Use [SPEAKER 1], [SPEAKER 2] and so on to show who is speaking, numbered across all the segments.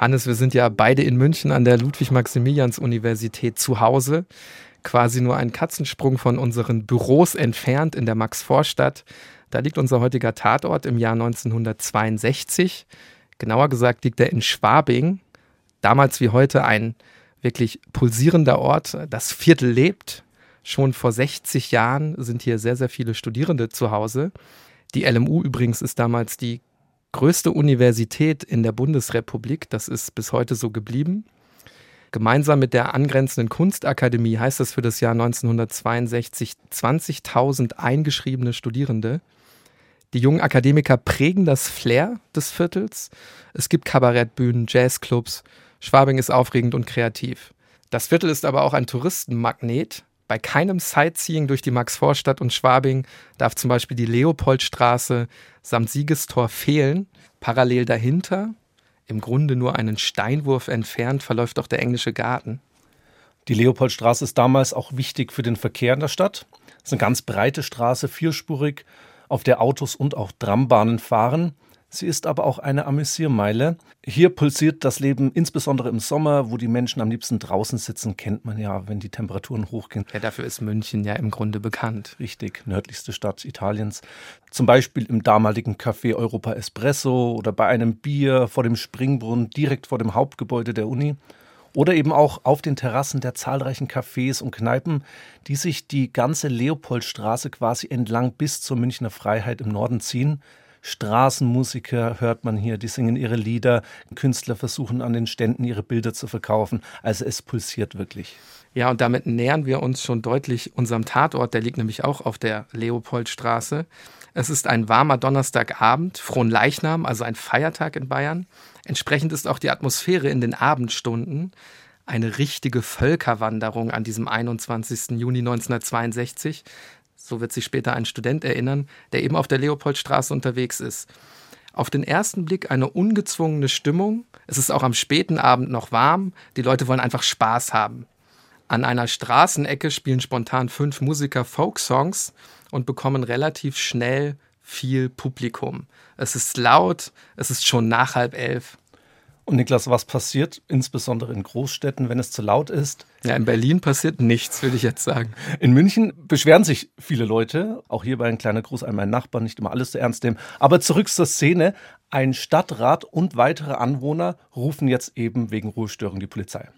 [SPEAKER 1] Hannes, wir sind ja beide in München an der Ludwig-Maximilians-Universität zu Hause, quasi nur einen Katzensprung von unseren Büros entfernt in der Max-Vorstadt. Da liegt unser heutiger Tatort im Jahr 1962. Genauer gesagt liegt er in Schwabing. Damals wie heute ein wirklich pulsierender Ort. Das Viertel lebt. Schon vor 60 Jahren sind hier sehr, sehr viele Studierende zu Hause. Die LMU übrigens ist damals die größte Universität in der Bundesrepublik. Das ist bis heute so geblieben. Gemeinsam mit der angrenzenden Kunstakademie heißt das für das Jahr 1962 20.000 eingeschriebene Studierende. Die jungen Akademiker prägen das Flair des Viertels. Es gibt Kabarettbühnen, Jazzclubs. Schwabing ist aufregend und kreativ. Das Viertel ist aber auch ein Touristenmagnet. Bei keinem Sightseeing durch die Maxvorstadt und Schwabing darf zum Beispiel die Leopoldstraße samt Siegestor fehlen. Parallel dahinter, im Grunde nur einen Steinwurf entfernt, verläuft auch der englische Garten.
[SPEAKER 2] Die Leopoldstraße ist damals auch wichtig für den Verkehr in der Stadt. Es ist eine ganz breite Straße, vierspurig, auf der Autos und auch Trambahnen fahren. Sie ist aber auch eine Amüsiermeile. Hier pulsiert das Leben insbesondere im Sommer, wo die Menschen am liebsten draußen sitzen, kennt man ja, wenn die Temperaturen hochgehen.
[SPEAKER 1] Ja, dafür ist München ja im Grunde bekannt.
[SPEAKER 2] Richtig, nördlichste Stadt Italiens. Zum Beispiel im damaligen Café Europa Espresso oder bei einem Bier vor dem Springbrunnen direkt vor dem Hauptgebäude der Uni. Oder eben auch auf den Terrassen der zahlreichen Cafés und Kneipen, die sich die ganze Leopoldstraße quasi entlang bis zur Münchner Freiheit im Norden ziehen. Straßenmusiker hört man hier, die singen ihre Lieder, Künstler versuchen an den Ständen ihre Bilder zu verkaufen. Also es pulsiert wirklich.
[SPEAKER 1] Ja, und damit nähern wir uns schon deutlich unserem Tatort, der liegt nämlich auch auf der Leopoldstraße. Es ist ein warmer Donnerstagabend, frohen Leichnam, also ein Feiertag in Bayern. Entsprechend ist auch die Atmosphäre in den Abendstunden eine richtige Völkerwanderung an diesem 21. Juni 1962 so wird sich später ein Student erinnern, der eben auf der Leopoldstraße unterwegs ist. Auf den ersten Blick eine ungezwungene Stimmung. Es ist auch am späten Abend noch warm. Die Leute wollen einfach Spaß haben. An einer Straßenecke spielen spontan fünf Musiker Folksongs und bekommen relativ schnell viel Publikum. Es ist laut, es ist schon nach halb elf.
[SPEAKER 2] Und Niklas, was passiert insbesondere in Großstädten, wenn es zu laut ist?
[SPEAKER 1] Ja, in Berlin passiert nichts, würde ich jetzt sagen.
[SPEAKER 2] In München beschweren sich viele Leute, auch hier bei ein kleiner Gruß an meinen Nachbarn, nicht immer alles zu ernst nehmen. Aber zurück zur Szene. Ein Stadtrat und weitere Anwohner rufen jetzt eben wegen Ruhestörung die Polizei.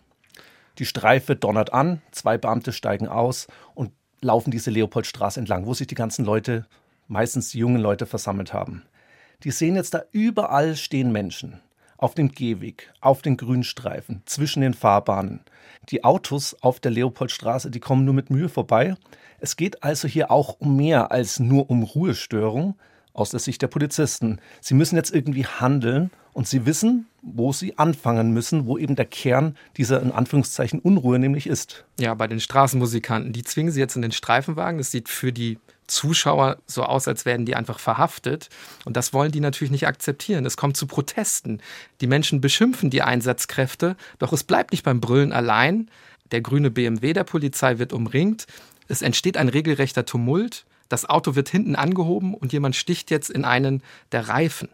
[SPEAKER 2] Die Streife donnert an, zwei Beamte steigen aus und laufen diese Leopoldstraße entlang, wo sich die ganzen Leute, meistens die jungen Leute, versammelt haben. Die sehen jetzt da überall stehen Menschen auf dem Gehweg, auf den Grünstreifen, zwischen den Fahrbahnen. Die Autos auf der Leopoldstraße, die kommen nur mit Mühe vorbei. Es geht also hier auch um mehr als nur um Ruhestörung aus der Sicht der Polizisten. Sie müssen jetzt irgendwie handeln und sie wissen, wo sie anfangen müssen, wo eben der Kern dieser in Anführungszeichen Unruhe nämlich ist.
[SPEAKER 1] Ja, bei den Straßenmusikanten, die zwingen sie jetzt in den Streifenwagen. Das sieht für die Zuschauer so aus, als werden die einfach verhaftet. Und das wollen die natürlich nicht akzeptieren. Es kommt zu Protesten. Die Menschen beschimpfen die Einsatzkräfte, doch es bleibt nicht beim Brüllen allein. Der grüne BMW der Polizei wird umringt. Es entsteht ein regelrechter Tumult. Das Auto wird hinten angehoben und jemand sticht jetzt in einen der Reifen.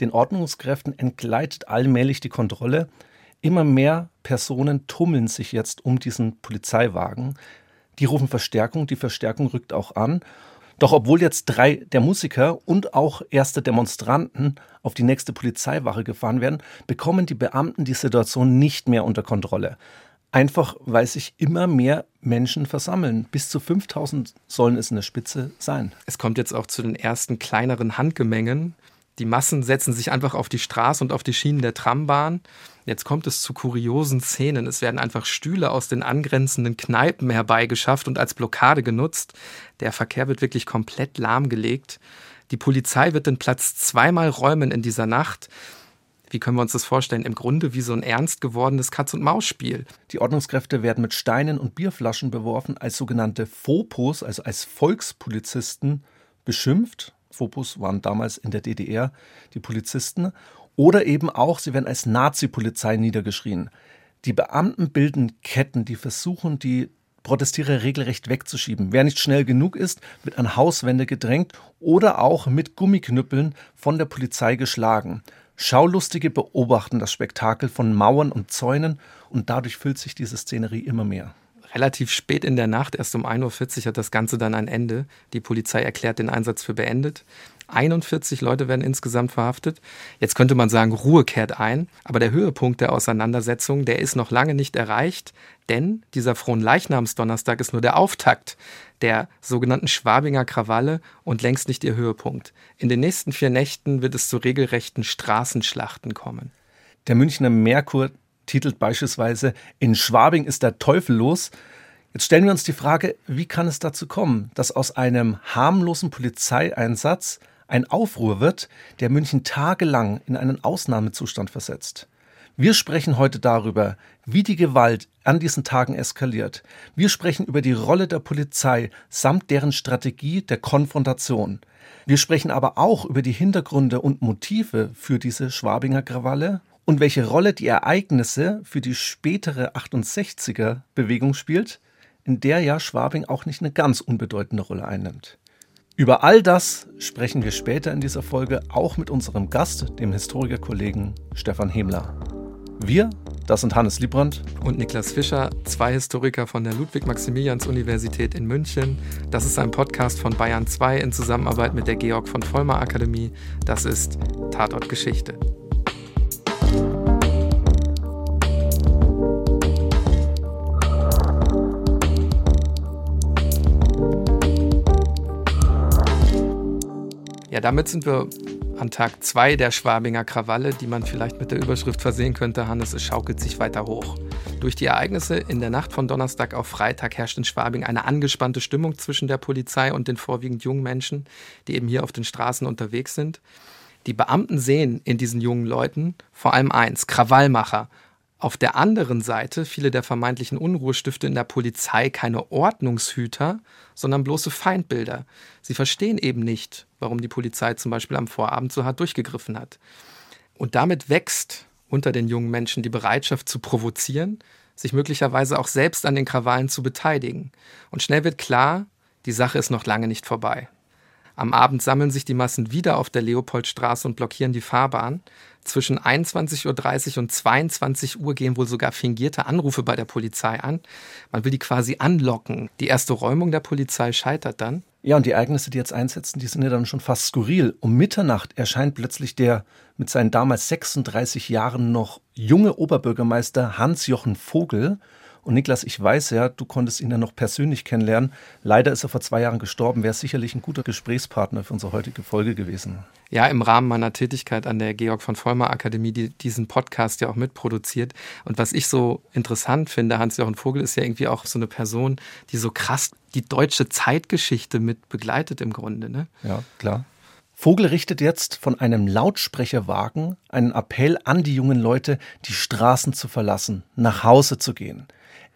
[SPEAKER 2] Den Ordnungskräften entgleitet allmählich die Kontrolle. Immer mehr Personen tummeln sich jetzt um diesen Polizeiwagen. Die rufen Verstärkung, die Verstärkung rückt auch an. Doch obwohl jetzt drei der Musiker und auch erste Demonstranten auf die nächste Polizeiwache gefahren werden, bekommen die Beamten die Situation nicht mehr unter Kontrolle. Einfach weil sich immer mehr Menschen versammeln. Bis zu 5000 sollen es in der Spitze sein.
[SPEAKER 1] Es kommt jetzt auch zu den ersten kleineren Handgemengen. Die Massen setzen sich einfach auf die Straße und auf die Schienen der Trambahn. Jetzt kommt es zu kuriosen Szenen. Es werden einfach Stühle aus den angrenzenden Kneipen herbeigeschafft und als Blockade genutzt. Der Verkehr wird wirklich komplett lahmgelegt. Die Polizei wird den Platz zweimal räumen in dieser Nacht. Wie können wir uns das vorstellen? Im Grunde wie so ein ernst gewordenes Katz-und-Maus-Spiel.
[SPEAKER 2] Die Ordnungskräfte werden mit Steinen und Bierflaschen beworfen, als sogenannte Fopos, also als Volkspolizisten, beschimpft Fopus waren damals in der DDR die Polizisten. Oder eben auch, sie werden als Nazi-Polizei niedergeschrien. Die Beamten bilden Ketten, die versuchen, die Protestierer regelrecht wegzuschieben. Wer nicht schnell genug ist, wird an Hauswände gedrängt oder auch mit Gummiknüppeln von der Polizei geschlagen. Schaulustige beobachten das Spektakel von Mauern und Zäunen und dadurch füllt sich diese Szenerie immer mehr.
[SPEAKER 1] Relativ spät in der Nacht, erst um 1.40 Uhr, hat das Ganze dann ein Ende. Die Polizei erklärt den Einsatz für beendet. 41 Leute werden insgesamt verhaftet. Jetzt könnte man sagen, Ruhe kehrt ein, aber der Höhepunkt der Auseinandersetzung, der ist noch lange nicht erreicht, denn dieser Fronleichnamsdonnerstag ist nur der Auftakt der sogenannten Schwabinger Krawalle und längst nicht ihr Höhepunkt. In den nächsten vier Nächten wird es zu regelrechten Straßenschlachten kommen.
[SPEAKER 2] Der Münchner Merkur titelt beispielsweise In Schwabing ist der Teufel los. Jetzt stellen wir uns die Frage, wie kann es dazu kommen, dass aus einem harmlosen Polizeieinsatz ein Aufruhr wird, der München tagelang in einen Ausnahmezustand versetzt. Wir sprechen heute darüber, wie die Gewalt an diesen Tagen eskaliert. Wir sprechen über die Rolle der Polizei samt deren Strategie der Konfrontation. Wir sprechen aber auch über die Hintergründe und Motive für diese Schwabinger Krawalle und welche Rolle die Ereignisse für die spätere 68er Bewegung spielt, in der ja Schwabing auch nicht eine ganz unbedeutende Rolle einnimmt. Über all das sprechen wir später in dieser Folge auch mit unserem Gast, dem Historikerkollegen Stefan Hemler. Wir, das sind Hannes Liebrand
[SPEAKER 1] und Niklas Fischer, zwei Historiker von der Ludwig-Maximilians-Universität in München. Das ist ein Podcast von Bayern 2 in Zusammenarbeit mit der Georg von Vollmer Akademie. Das ist Tatort Geschichte. Ja, damit sind wir an Tag 2 der Schwabinger Krawalle, die man vielleicht mit der Überschrift versehen könnte, Hannes, es schaukelt sich weiter hoch. Durch die Ereignisse in der Nacht von Donnerstag auf Freitag herrscht in Schwabing eine angespannte Stimmung zwischen der Polizei und den vorwiegend jungen Menschen, die eben hier auf den Straßen unterwegs sind. Die Beamten sehen in diesen jungen Leuten vor allem eins, Krawallmacher, auf der anderen Seite viele der vermeintlichen Unruhestifte in der Polizei keine Ordnungshüter, sondern bloße Feindbilder. Sie verstehen eben nicht, warum die Polizei zum Beispiel am Vorabend so hart durchgegriffen hat. Und damit wächst unter den jungen Menschen die Bereitschaft zu provozieren, sich möglicherweise auch selbst an den Krawallen zu beteiligen. Und schnell wird klar, die Sache ist noch lange nicht vorbei. Am Abend sammeln sich die Massen wieder auf der Leopoldstraße und blockieren die Fahrbahn. Zwischen 21.30 Uhr und 22 Uhr gehen wohl sogar fingierte Anrufe bei der Polizei an. Man will die quasi anlocken. Die erste Räumung der Polizei scheitert dann.
[SPEAKER 2] Ja, und die Ereignisse, die jetzt einsetzen, die sind ja dann schon fast skurril. Um Mitternacht erscheint plötzlich der mit seinen damals 36 Jahren noch junge Oberbürgermeister Hans-Jochen Vogel und Niklas, ich weiß ja, du konntest ihn ja noch persönlich kennenlernen. Leider ist er vor zwei Jahren gestorben. Wäre sicherlich ein guter Gesprächspartner für unsere heutige Folge gewesen.
[SPEAKER 1] Ja, im Rahmen meiner Tätigkeit an der Georg von Vollmer Akademie, die diesen Podcast ja auch mitproduziert. Und was ich so interessant finde, Hans-Jochen Vogel ist ja irgendwie auch so eine Person, die so krass die deutsche Zeitgeschichte mit begleitet im Grunde. Ne?
[SPEAKER 2] Ja, klar. Vogel richtet jetzt von einem Lautsprecherwagen einen Appell an die jungen Leute, die Straßen zu verlassen, nach Hause zu gehen.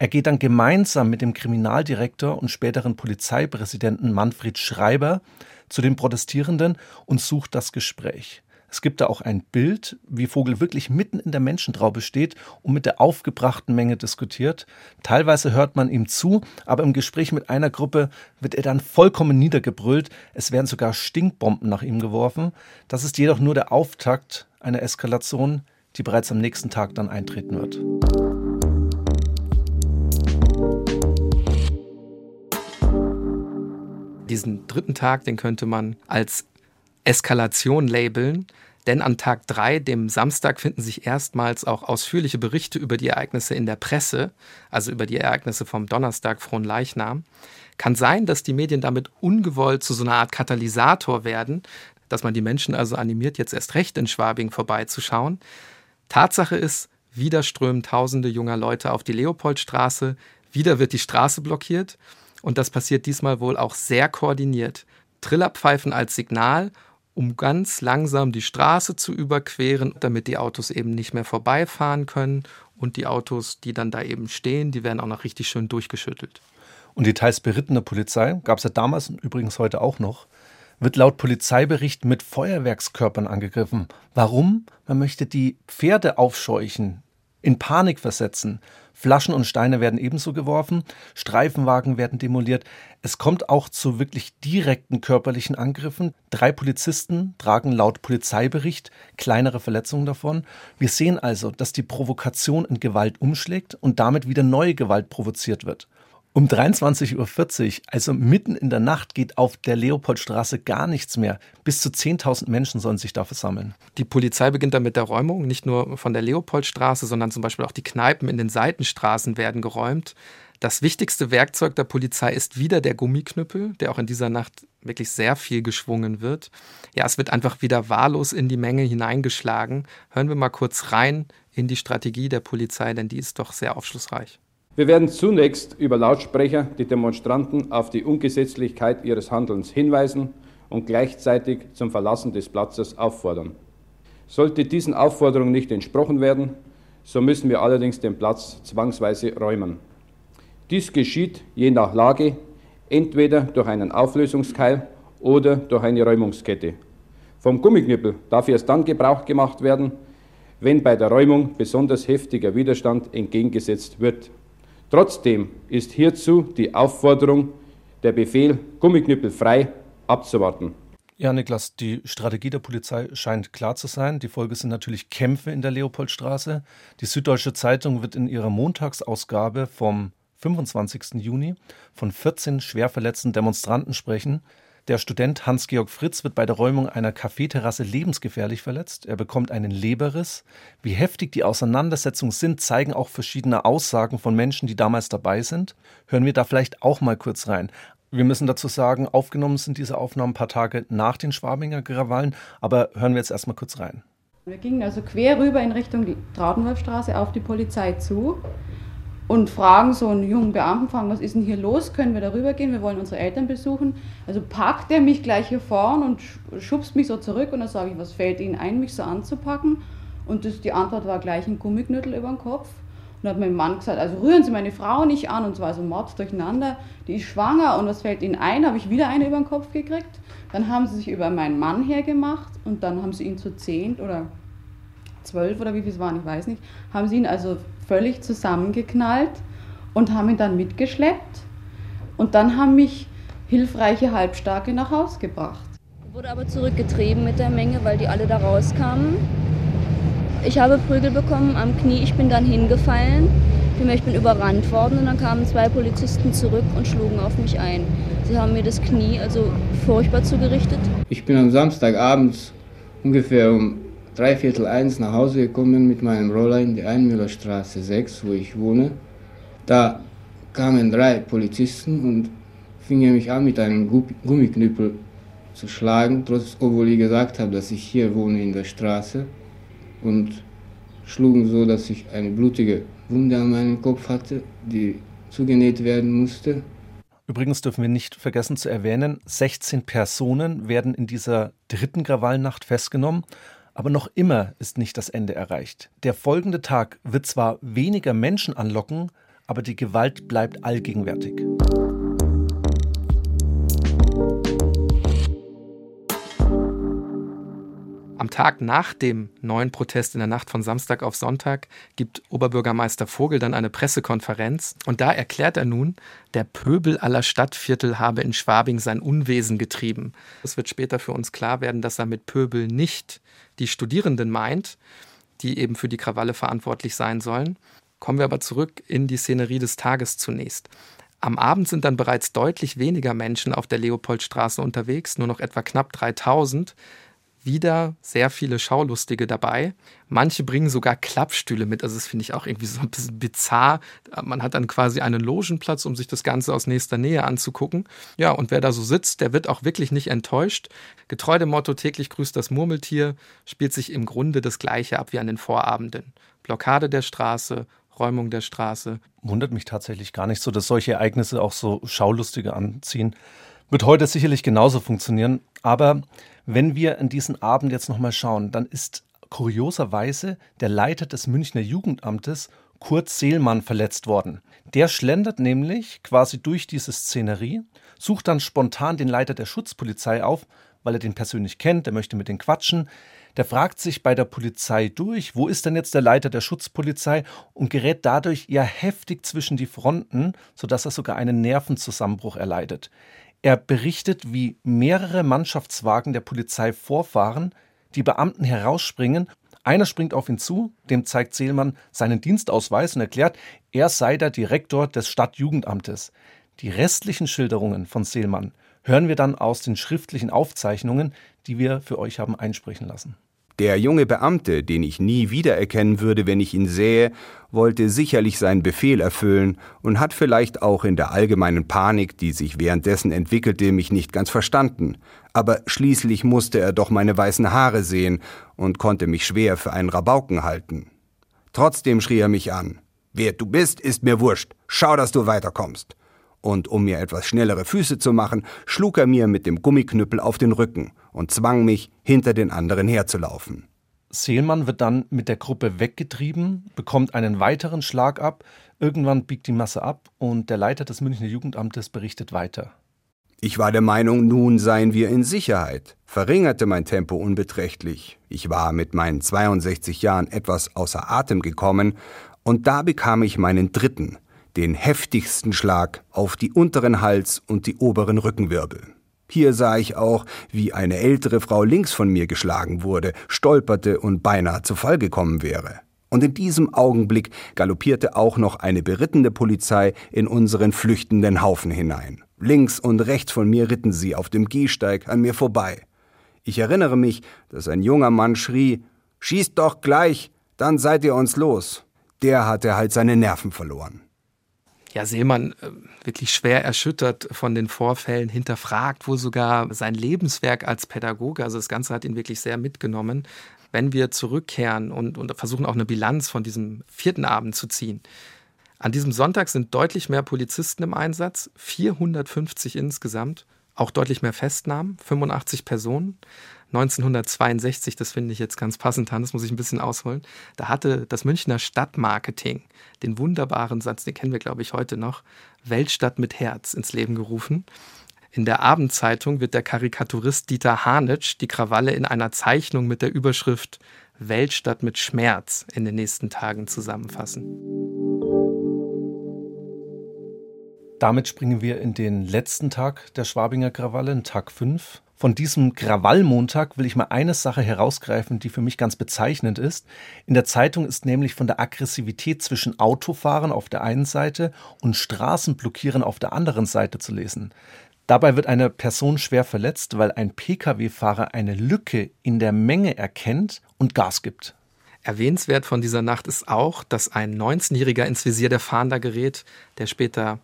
[SPEAKER 2] Er geht dann gemeinsam mit dem Kriminaldirektor und späteren Polizeipräsidenten Manfred Schreiber zu den Protestierenden und sucht das Gespräch. Es gibt da auch ein Bild, wie Vogel wirklich mitten in der Menschentraube steht und mit der aufgebrachten Menge diskutiert. Teilweise hört man ihm zu, aber im Gespräch mit einer Gruppe wird er dann vollkommen niedergebrüllt. Es werden sogar Stinkbomben nach ihm geworfen. Das ist jedoch nur der Auftakt einer Eskalation, die bereits am nächsten Tag dann eintreten wird.
[SPEAKER 1] Diesen dritten Tag, den könnte man als Eskalation labeln. Denn an Tag 3, dem Samstag, finden sich erstmals auch ausführliche Berichte über die Ereignisse in der Presse, also über die Ereignisse vom Donnerstag, Frohen Leichnam. Kann sein, dass die Medien damit ungewollt zu so einer Art Katalysator werden, dass man die Menschen also animiert, jetzt erst recht in Schwabing vorbeizuschauen. Tatsache ist, wieder strömen tausende junger Leute auf die Leopoldstraße, wieder wird die Straße blockiert und das passiert diesmal wohl auch sehr koordiniert. Trillerpfeifen als Signal, um ganz langsam die Straße zu überqueren, damit die Autos eben nicht mehr vorbeifahren können. Und die Autos, die dann da eben stehen, die werden auch noch richtig schön durchgeschüttelt.
[SPEAKER 2] Und die teils berittene Polizei, gab es ja damals und übrigens heute auch noch, wird laut Polizeibericht mit Feuerwerkskörpern angegriffen. Warum? Man möchte die Pferde aufscheuchen, in Panik versetzen. Flaschen und Steine werden ebenso geworfen, Streifenwagen werden demoliert. Es kommt auch zu wirklich direkten körperlichen Angriffen. Drei Polizisten tragen laut Polizeibericht kleinere Verletzungen davon. Wir sehen also, dass die Provokation in Gewalt umschlägt und damit wieder neue Gewalt provoziert wird. Um 23.40 Uhr, also mitten in der Nacht, geht auf der Leopoldstraße gar nichts mehr. Bis zu 10.000 Menschen sollen sich da versammeln.
[SPEAKER 1] Die Polizei beginnt dann mit der Räumung, nicht nur von der Leopoldstraße, sondern zum Beispiel auch die Kneipen in den Seitenstraßen werden geräumt. Das wichtigste Werkzeug der Polizei ist wieder der Gummiknüppel, der auch in dieser Nacht wirklich sehr viel geschwungen wird. Ja, es wird einfach wieder wahllos in die Menge hineingeschlagen. Hören wir mal kurz rein in die Strategie der Polizei, denn die ist doch sehr aufschlussreich.
[SPEAKER 3] Wir werden zunächst über Lautsprecher die Demonstranten auf die Ungesetzlichkeit ihres Handelns hinweisen und gleichzeitig zum Verlassen des Platzes auffordern. Sollte diesen Aufforderungen nicht entsprochen werden, so müssen wir allerdings den Platz zwangsweise räumen. Dies geschieht je nach Lage entweder durch einen Auflösungskeil oder durch eine Räumungskette. Vom Gummiknüppel darf erst dann Gebrauch gemacht werden, wenn bei der Räumung besonders heftiger Widerstand entgegengesetzt wird. Trotzdem ist hierzu die Aufforderung, der Befehl Gummiknüppel frei abzuwarten.
[SPEAKER 2] Ja, Niklas, die Strategie der Polizei scheint klar zu sein. Die Folge sind natürlich Kämpfe in der Leopoldstraße. Die Süddeutsche Zeitung wird in ihrer Montagsausgabe vom 25. Juni von 14 schwer verletzten Demonstranten sprechen. Der Student Hans-Georg Fritz wird bei der Räumung einer Kaffeeterrasse lebensgefährlich verletzt. Er bekommt einen Leberriss. Wie heftig die Auseinandersetzungen sind, zeigen auch verschiedene Aussagen von Menschen, die damals dabei sind. Hören wir da vielleicht auch mal kurz rein. Wir müssen dazu sagen, aufgenommen sind diese Aufnahmen ein paar Tage nach den Schwabinger Krawallen, aber hören wir jetzt erstmal kurz rein.
[SPEAKER 4] Wir gingen also quer rüber in Richtung Trautenwolfstraße auf die Polizei zu und fragen so einen jungen Beamten, fragen, was ist denn hier los? Können wir darüber gehen? Wir wollen unsere Eltern besuchen. Also packt er mich gleich hier vorn und schubst mich so zurück und dann sage ich, was fällt Ihnen ein, mich so anzupacken? Und das, die Antwort war gleich ein Gummiknüttel über den Kopf. Und dann hat mein Mann gesagt, also rühren Sie meine Frau nicht an und zwar so Mord durcheinander. Die ist schwanger und was fällt Ihnen ein? Habe ich wieder eine über den Kopf gekriegt. Dann haben sie sich über meinen Mann hergemacht und dann haben sie ihn zu zehn oder zwölf oder wie viel es waren, ich weiß nicht, haben sie ihn also völlig zusammengeknallt und haben ihn dann mitgeschleppt. Und dann haben mich hilfreiche Halbstarke nach Haus gebracht.
[SPEAKER 5] Wurde aber zurückgetrieben mit der Menge, weil die alle da rauskamen. Ich habe Prügel bekommen am Knie, ich bin dann hingefallen. Ich bin überrannt worden und dann kamen zwei Polizisten zurück und schlugen auf mich ein. Sie haben mir das Knie also furchtbar zugerichtet.
[SPEAKER 6] Ich bin am Samstagabend ungefähr um dreiviertel eins nach Hause gekommen mit meinem Roller in die Einmüllerstraße 6, wo ich wohne. Da kamen drei Polizisten und fingen mich an mit einem Gummiknüppel zu schlagen, trotz, obwohl ich gesagt habe, dass ich hier wohne in der Straße und schlugen so, dass ich eine blutige Wunde an meinem Kopf hatte, die zugenäht werden musste.
[SPEAKER 2] Übrigens dürfen wir nicht vergessen zu erwähnen, 16 Personen werden in dieser dritten Krawallnacht festgenommen. Aber noch immer ist nicht das Ende erreicht. Der folgende Tag wird zwar weniger Menschen anlocken, aber die Gewalt bleibt allgegenwärtig.
[SPEAKER 1] Am Tag nach dem neuen Protest in der Nacht von Samstag auf Sonntag gibt Oberbürgermeister Vogel dann eine Pressekonferenz und da erklärt er nun, der Pöbel aller Stadtviertel habe in Schwabing sein Unwesen getrieben. Es wird später für uns klar werden, dass er mit Pöbel nicht die Studierenden meint, die eben für die Krawalle verantwortlich sein sollen. Kommen wir aber zurück in die Szenerie des Tages zunächst. Am Abend sind dann bereits deutlich weniger Menschen auf der Leopoldstraße unterwegs, nur noch etwa knapp 3000 wieder sehr viele Schaulustige dabei. Manche bringen sogar Klappstühle mit. Also das finde ich auch irgendwie so ein bisschen bizarr. Man hat dann quasi einen Logenplatz, um sich das Ganze aus nächster Nähe anzugucken. Ja, und wer da so sitzt, der wird auch wirklich nicht enttäuscht. Getreu dem Motto täglich grüßt das Murmeltier, spielt sich im Grunde das gleiche ab wie an den Vorabenden. Blockade der Straße, Räumung der Straße.
[SPEAKER 2] Wundert mich tatsächlich gar nicht so, dass solche Ereignisse auch so Schaulustige anziehen. Wird heute sicherlich genauso funktionieren, aber wenn wir in diesen Abend jetzt nochmal schauen, dann ist kurioserweise der Leiter des Münchner Jugendamtes Kurt Seelmann verletzt worden. Der schlendert nämlich quasi durch diese Szenerie, sucht dann spontan den Leiter der Schutzpolizei auf, weil er den persönlich kennt, er möchte mit den quatschen. Der fragt sich bei der Polizei durch, wo ist denn jetzt der Leiter der Schutzpolizei und gerät dadurch ja heftig zwischen die Fronten, sodass er sogar einen Nervenzusammenbruch erleidet. Er berichtet, wie mehrere Mannschaftswagen der Polizei vorfahren, die Beamten herausspringen einer springt auf ihn zu, dem zeigt Seelmann seinen Dienstausweis und erklärt, er sei der Direktor des Stadtjugendamtes. Die restlichen Schilderungen von Seelmann hören wir dann aus den schriftlichen Aufzeichnungen, die wir für euch haben einsprechen lassen.
[SPEAKER 7] Der junge Beamte, den ich nie wiedererkennen würde, wenn ich ihn sähe, wollte sicherlich seinen Befehl erfüllen und hat vielleicht auch in der allgemeinen Panik, die sich währenddessen entwickelte, mich nicht ganz verstanden. Aber schließlich musste er doch meine weißen Haare sehen und konnte mich schwer für einen Rabauken halten. Trotzdem schrie er mich an. Wer du bist, ist mir wurscht. Schau, dass du weiterkommst und um mir etwas schnellere Füße zu machen, schlug er mir mit dem Gummiknüppel auf den Rücken und zwang mich, hinter den anderen herzulaufen.
[SPEAKER 2] Seelmann wird dann mit der Gruppe weggetrieben, bekommt einen weiteren Schlag ab, irgendwann biegt die Masse ab und der Leiter des Münchner Jugendamtes berichtet weiter.
[SPEAKER 7] Ich war der Meinung, nun seien wir in Sicherheit, verringerte mein Tempo unbeträchtlich. Ich war mit meinen 62 Jahren etwas außer Atem gekommen, und da bekam ich meinen dritten, den heftigsten Schlag auf die unteren Hals- und die oberen Rückenwirbel. Hier sah ich auch, wie eine ältere Frau links von mir geschlagen wurde, stolperte und beinahe zu Fall gekommen wäre. Und in diesem Augenblick galoppierte auch noch eine berittene Polizei in unseren flüchtenden Haufen hinein. Links und rechts von mir ritten sie auf dem Gehsteig an mir vorbei. Ich erinnere mich, dass ein junger Mann schrie, Schießt doch gleich, dann seid ihr uns los. Der hatte halt seine Nerven verloren
[SPEAKER 1] ja, Seemann äh, wirklich schwer erschüttert von den Vorfällen, hinterfragt wohl sogar sein Lebenswerk als Pädagoge. Also das Ganze hat ihn wirklich sehr mitgenommen. Wenn wir zurückkehren und, und versuchen auch eine Bilanz von diesem vierten Abend zu ziehen. An diesem Sonntag sind deutlich mehr Polizisten im Einsatz, 450 insgesamt, auch deutlich mehr Festnahmen, 85 Personen. 1962, das finde ich jetzt ganz passend, das muss ich ein bisschen ausholen, da hatte das Münchner Stadtmarketing den wunderbaren Satz, den kennen wir, glaube ich, heute noch, Weltstadt mit Herz ins Leben gerufen. In der Abendzeitung wird der Karikaturist Dieter Hanitsch die Krawalle in einer Zeichnung mit der Überschrift Weltstadt mit Schmerz in den nächsten Tagen zusammenfassen.
[SPEAKER 2] Damit springen wir in den letzten Tag der Schwabinger Krawalle, Tag 5. Von diesem Krawallmontag will ich mal eine Sache herausgreifen, die für mich ganz bezeichnend ist. In der Zeitung ist nämlich von der Aggressivität zwischen Autofahren auf der einen Seite und Straßenblockieren auf der anderen Seite zu lesen. Dabei wird eine Person schwer verletzt, weil ein Pkw-Fahrer eine Lücke in der Menge erkennt und Gas gibt.
[SPEAKER 1] Erwähnenswert von dieser Nacht ist auch, dass ein 19-Jähriger ins Visier der Fahnder gerät, der später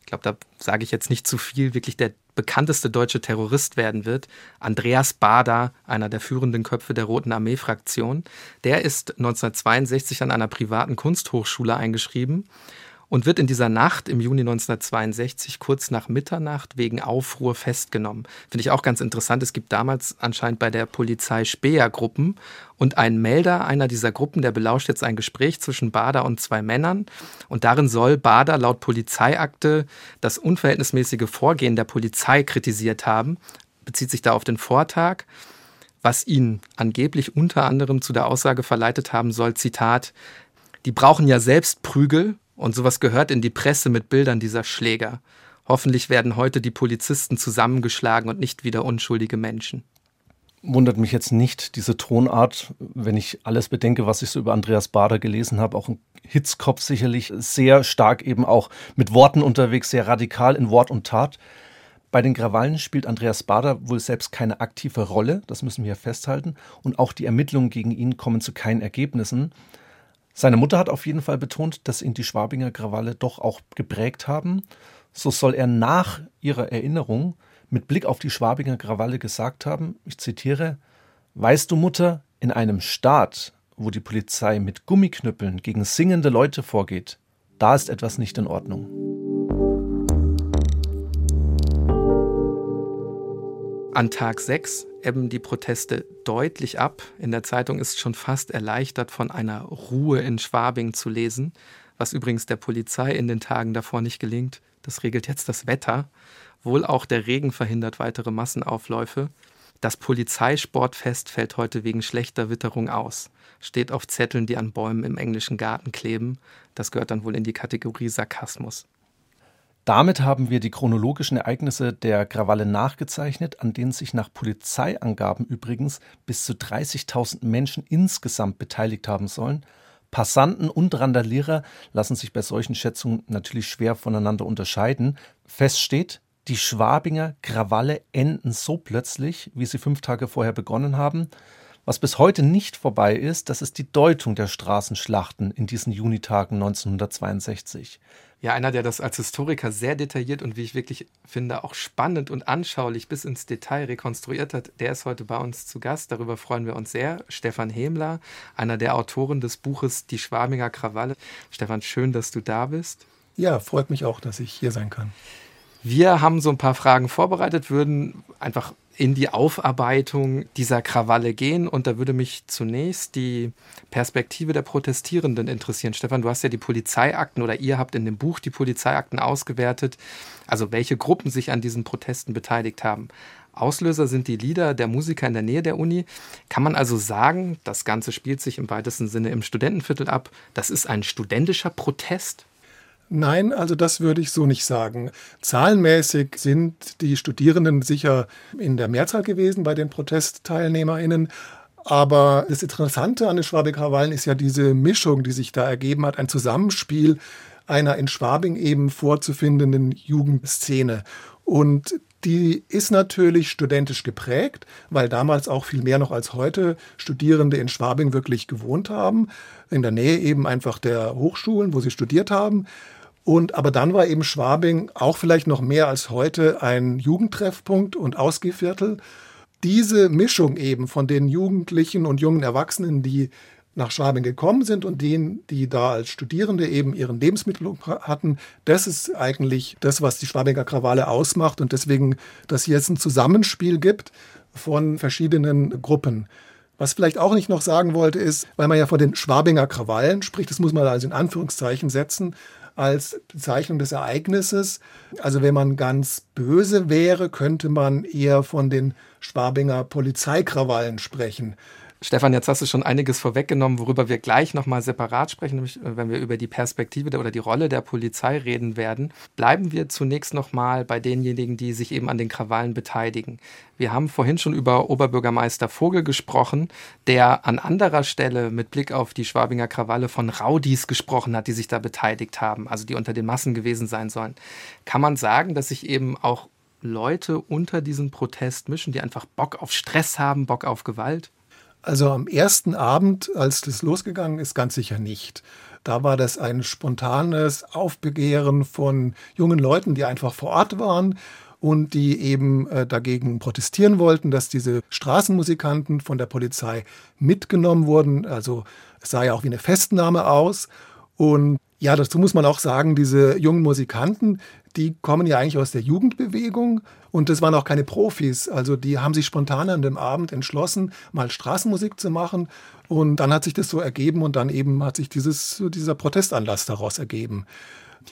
[SPEAKER 1] ich glaube, da sage ich jetzt nicht zu viel, wirklich der bekannteste deutsche Terrorist werden wird. Andreas Bader, einer der führenden Köpfe der Roten Armee-Fraktion. Der ist 1962 an einer privaten Kunsthochschule eingeschrieben und wird in dieser Nacht im Juni 1962 kurz nach Mitternacht wegen Aufruhr festgenommen. Finde ich auch ganz interessant. Es gibt damals anscheinend bei der Polizei Speer-Gruppen und ein Melder einer dieser Gruppen, der belauscht jetzt ein Gespräch zwischen Bader und zwei Männern und darin soll Bader laut Polizeiakte das unverhältnismäßige Vorgehen der Polizei kritisiert haben, bezieht sich da auf den Vortag was ihn angeblich unter anderem zu der Aussage verleitet haben soll, Zitat, die brauchen ja selbst Prügel und sowas gehört in die Presse mit Bildern dieser Schläger. Hoffentlich werden heute die Polizisten zusammengeschlagen und nicht wieder unschuldige Menschen.
[SPEAKER 2] Wundert mich jetzt nicht diese Tonart, wenn ich alles bedenke, was ich so über Andreas Bader gelesen habe. Auch ein Hitzkopf sicherlich sehr stark eben auch mit Worten unterwegs, sehr radikal in Wort und Tat. Bei den Krawallen spielt Andreas Bader wohl selbst keine aktive Rolle, das müssen wir festhalten. Und auch die Ermittlungen gegen ihn kommen zu keinen Ergebnissen. Seine Mutter hat auf jeden Fall betont, dass ihn die Schwabinger Krawalle doch auch geprägt haben. So soll er nach ihrer Erinnerung mit Blick auf die Schwabinger Krawalle gesagt haben, ich zitiere, Weißt du, Mutter, in einem Staat, wo die Polizei mit Gummiknüppeln gegen singende Leute vorgeht, da ist etwas nicht in Ordnung.
[SPEAKER 1] An Tag 6 ebben die Proteste deutlich ab. In der Zeitung ist schon fast erleichtert von einer Ruhe in Schwabing zu lesen, was übrigens der Polizei in den Tagen davor nicht gelingt. Das regelt jetzt das Wetter. Wohl auch der Regen verhindert weitere Massenaufläufe. Das Polizeisportfest fällt heute wegen schlechter Witterung aus. Steht auf Zetteln, die an Bäumen im englischen Garten kleben. Das gehört dann wohl in die Kategorie Sarkasmus.
[SPEAKER 2] Damit haben wir die chronologischen Ereignisse der Krawalle nachgezeichnet, an denen sich nach Polizeiangaben übrigens bis zu 30.000 Menschen insgesamt beteiligt haben sollen. Passanten und Randalierer lassen sich bei solchen Schätzungen natürlich schwer voneinander unterscheiden. Fest steht, die Schwabinger Krawalle enden so plötzlich, wie sie fünf Tage vorher begonnen haben. Was bis heute nicht vorbei ist, das ist die Deutung der Straßenschlachten in diesen Junitagen 1962.
[SPEAKER 1] Ja, einer, der das als Historiker sehr detailliert und wie ich wirklich finde, auch spannend und anschaulich bis ins Detail rekonstruiert hat, der ist heute bei uns zu Gast. Darüber freuen wir uns sehr. Stefan Hemler, einer der Autoren des Buches Die Schwabinger Krawalle. Stefan, schön, dass du da bist.
[SPEAKER 8] Ja, freut mich auch, dass ich hier sein kann.
[SPEAKER 1] Wir haben so ein paar Fragen vorbereitet, würden einfach in die Aufarbeitung dieser Krawalle gehen. Und da würde mich zunächst die Perspektive der Protestierenden interessieren. Stefan, du hast ja die Polizeiakten oder ihr habt in dem Buch die Polizeiakten ausgewertet, also welche Gruppen sich an diesen Protesten beteiligt haben. Auslöser sind die Lieder der Musiker in der Nähe der Uni. Kann man also sagen, das Ganze spielt sich im weitesten Sinne im Studentenviertel ab. Das ist ein studentischer Protest?
[SPEAKER 8] Nein, also das würde ich so nicht sagen. Zahlenmäßig sind die Studierenden sicher in der Mehrzahl gewesen bei den Protestteilnehmerinnen. Aber das Interessante an den Schwabing-Krawallen ist ja diese Mischung, die sich da ergeben hat, ein Zusammenspiel einer in Schwabing eben vorzufindenden Jugendszene. Und die ist natürlich studentisch geprägt, weil damals auch viel mehr noch als heute Studierende in Schwabing wirklich gewohnt haben, in der Nähe eben einfach der Hochschulen, wo sie studiert haben. Und aber dann war eben Schwabing auch vielleicht noch mehr als heute ein Jugendtreffpunkt und Ausgehviertel. Diese Mischung eben von den Jugendlichen und jungen Erwachsenen, die nach Schwabing gekommen sind und denen, die da als Studierende eben ihren Lebensmittelpunkt hatten, das ist eigentlich das, was die Schwabinger Krawalle ausmacht und deswegen, dass hier jetzt ein Zusammenspiel gibt von verschiedenen Gruppen. Was vielleicht auch nicht noch sagen wollte, ist, weil man ja von den Schwabinger Krawallen spricht, das muss man also in Anführungszeichen setzen, als Bezeichnung des Ereignisses. Also wenn man ganz böse wäre, könnte man eher von den Schwabinger Polizeikrawallen sprechen.
[SPEAKER 1] Stefan, jetzt hast du schon einiges vorweggenommen, worüber wir gleich nochmal separat sprechen, nämlich äh, wenn wir über die Perspektive oder die Rolle der Polizei reden werden. Bleiben wir zunächst nochmal bei denjenigen, die sich eben an den Krawallen beteiligen. Wir haben vorhin schon über Oberbürgermeister Vogel gesprochen, der an anderer Stelle mit Blick auf die Schwabinger Krawalle von Raudis gesprochen hat, die sich da beteiligt haben, also die unter den Massen gewesen sein sollen. Kann man sagen, dass sich eben auch Leute unter diesen Protest mischen, die einfach Bock auf Stress haben, Bock auf Gewalt?
[SPEAKER 8] Also am ersten Abend, als das losgegangen ist, ganz sicher nicht. Da war das ein spontanes Aufbegehren von jungen Leuten, die einfach vor Ort waren und die eben äh, dagegen protestieren wollten, dass diese Straßenmusikanten von der Polizei mitgenommen wurden. Also es sah ja auch wie eine Festnahme aus. Und ja, dazu muss man auch sagen, diese jungen Musikanten, die kommen ja eigentlich aus der Jugendbewegung und das waren auch keine Profis. Also die haben sich spontan an dem Abend entschlossen, mal Straßenmusik zu machen. Und dann hat sich das so ergeben und dann eben hat sich dieses, dieser Protestanlass daraus ergeben.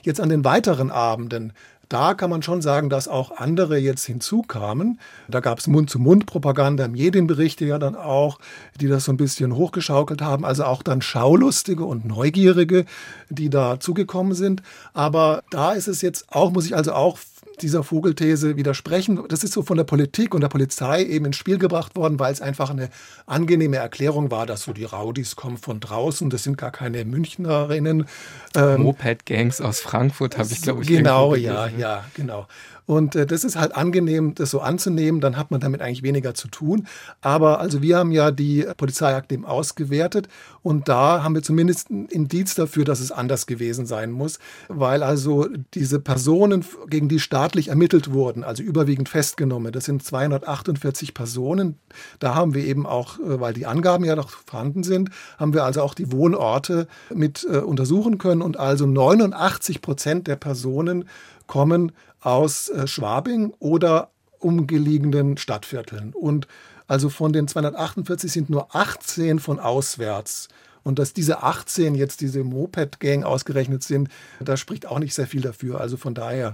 [SPEAKER 8] Jetzt an den weiteren Abenden, da kann man schon sagen, dass auch andere jetzt hinzukamen. Da gab es Mund-zu-Mund-Propaganda, Medienberichte ja dann auch, die das so ein bisschen hochgeschaukelt haben. Also auch dann Schaulustige und Neugierige, die da zugekommen sind. Aber da ist es jetzt auch, muss ich also auch dieser Vogelthese widersprechen. Das ist so von der Politik und der Polizei eben ins Spiel gebracht worden, weil es einfach eine angenehme Erklärung war, dass so die Raudis kommen von draußen, das sind gar keine Münchnerinnen.
[SPEAKER 1] Ähm, Moped-Gangs aus Frankfurt habe ich, glaube ich.
[SPEAKER 8] Genau, ja, ja, genau. Und äh, das ist halt angenehm, das so anzunehmen, dann hat man damit eigentlich weniger zu tun. Aber also wir haben ja die Polizeiakte eben ausgewertet und da haben wir zumindest ein Indiz dafür, dass es anders gewesen sein muss, weil also diese Personen, gegen die staatlich ermittelt wurden, also überwiegend festgenommen, das sind 248 Personen. Da haben wir eben auch, äh, weil die Angaben ja noch vorhanden sind, haben wir also auch die Wohnorte mit äh, untersuchen können und also 89 Prozent der Personen kommen aus äh, Schwabing oder umgelegenen Stadtvierteln. Und also von den 248 sind nur 18 von auswärts. Und dass diese 18 jetzt diese Moped-Gang ausgerechnet sind, da spricht auch nicht sehr viel dafür. Also von daher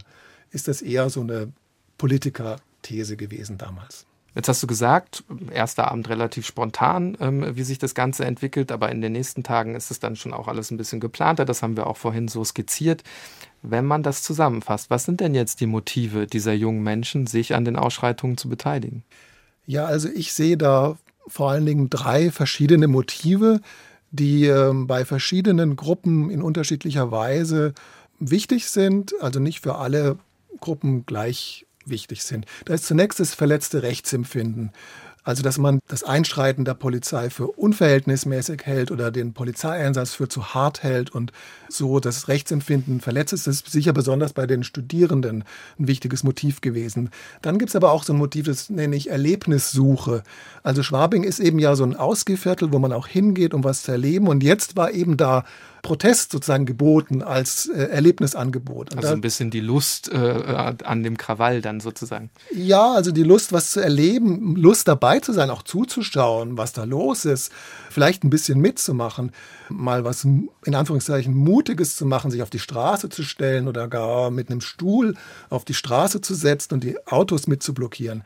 [SPEAKER 8] ist das eher so eine Politiker-These gewesen damals.
[SPEAKER 1] Jetzt hast du gesagt, erster Abend relativ spontan, ähm, wie sich das Ganze entwickelt, aber in den nächsten Tagen ist es dann schon auch alles ein bisschen geplanter. Das haben wir auch vorhin so skizziert. Wenn man das zusammenfasst, was sind denn jetzt die Motive dieser jungen Menschen, sich an den Ausschreitungen zu beteiligen?
[SPEAKER 8] Ja, also ich sehe da vor allen Dingen drei verschiedene Motive, die äh, bei verschiedenen Gruppen in unterschiedlicher Weise wichtig sind, also nicht für alle Gruppen gleich wichtig sind. Da ist zunächst das verletzte Rechtsempfinden. Also, dass man das Einschreiten der Polizei für unverhältnismäßig hält oder den Polizeieinsatz für zu hart hält und so das Rechtsempfinden verletzt ist, ist sicher besonders bei den Studierenden ein wichtiges Motiv gewesen. Dann gibt es aber auch so ein Motiv, das nenne ich Erlebnissuche. Also Schwabing ist eben ja so ein Ausgeviertel, wo man auch hingeht, um was zu erleben. Und jetzt war eben da Protest sozusagen geboten als äh, Erlebnisangebot.
[SPEAKER 1] Und also da, ein bisschen die Lust äh, an dem Krawall dann sozusagen.
[SPEAKER 8] Ja, also die Lust, was zu erleben, Lust dabei zu sein, auch zuzuschauen, was da los ist, vielleicht ein bisschen mitzumachen, mal was in Anführungszeichen Mutiges zu machen, sich auf die Straße zu stellen oder gar mit einem Stuhl auf die Straße zu setzen und die Autos mitzublockieren.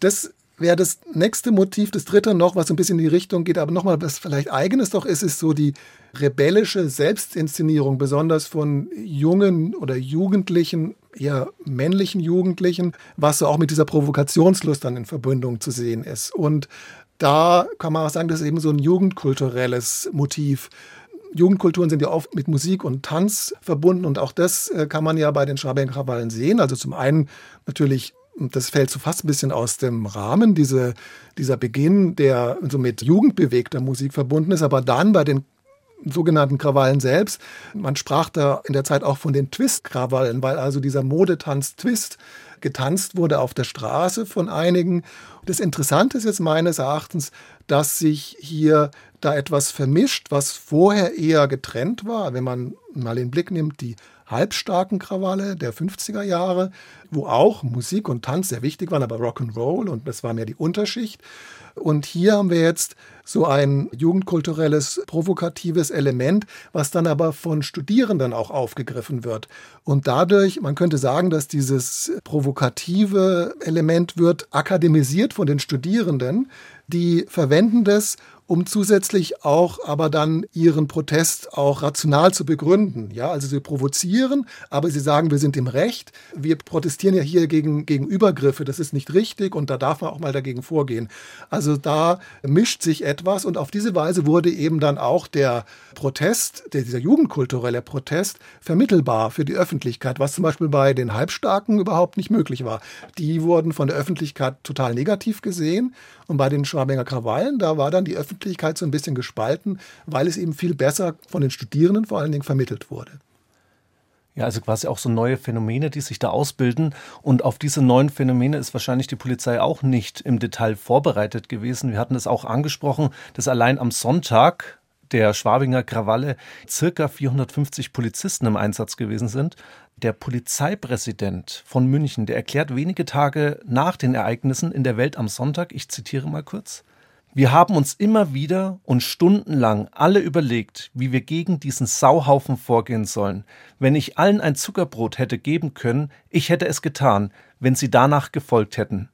[SPEAKER 8] Das wäre das nächste Motiv, das dritte noch, was ein bisschen in die Richtung geht, aber nochmal, was vielleicht eigenes doch ist, ist so die rebellische Selbstinszenierung, besonders von jungen oder Jugendlichen, eher männlichen Jugendlichen, was so auch mit dieser Provokationslust dann in Verbindung zu sehen ist. Und da kann man auch sagen, das ist eben so ein jugendkulturelles Motiv. Jugendkulturen sind ja oft mit Musik und Tanz verbunden und auch das äh, kann man ja bei den Schwaben-Krawallen sehen. Also zum einen natürlich das fällt so fast ein bisschen aus dem Rahmen, diese, dieser Beginn, der so mit jugendbewegter Musik verbunden ist, aber dann bei den sogenannten Krawallen selbst. Man sprach da in der Zeit auch von den Twist-Krawallen, weil also dieser Modetanz Twist getanzt wurde auf der Straße von einigen. Das Interessante ist jetzt meines Erachtens, dass sich hier da etwas vermischt, was vorher eher getrennt war. Wenn man mal den Blick nimmt, die halbstarken Krawalle der 50er Jahre, wo auch Musik und Tanz sehr wichtig waren, aber Rock'n'Roll und das war mehr die Unterschicht. Und hier haben wir jetzt so ein jugendkulturelles, provokatives Element, was dann aber von Studierenden auch aufgegriffen wird. Und dadurch, man könnte sagen, dass dieses provokative Element wird akademisiert von den Studierenden, die verwenden das, um zusätzlich auch aber dann ihren Protest auch rational zu begründen. Ja, also sie provozieren, aber sie sagen, wir sind im Recht. Wir protestieren ja hier gegen, gegen Übergriffe. Das ist nicht richtig und da darf man auch mal dagegen vorgehen. Also da mischt sich etwas und auf diese Weise wurde eben dann auch der Protest, dieser jugendkulturelle Protest, vermittelbar für die Öffentlichkeit, was zum Beispiel bei den Halbstarken überhaupt nicht möglich war. Die wurden von der Öffentlichkeit total negativ gesehen und bei den Schwabinger Krawallen, da war dann die Öffentlichkeit so ein bisschen gespalten, weil es eben viel besser von den Studierenden vor allen Dingen vermittelt wurde.
[SPEAKER 2] Ja, also quasi auch so neue Phänomene, die sich da ausbilden. Und auf diese neuen Phänomene ist wahrscheinlich die Polizei auch nicht im Detail vorbereitet gewesen. Wir hatten es auch angesprochen, dass allein am Sonntag der Schwabinger Krawalle circa 450 Polizisten im Einsatz gewesen sind. Der Polizeipräsident von München, der erklärt wenige Tage nach den Ereignissen in der Welt am Sonntag, ich zitiere mal kurz, wir haben uns immer wieder und stundenlang alle überlegt, wie wir gegen diesen Sauhaufen vorgehen sollen. Wenn ich allen ein Zuckerbrot hätte geben können, ich hätte es getan, wenn sie danach gefolgt hätten.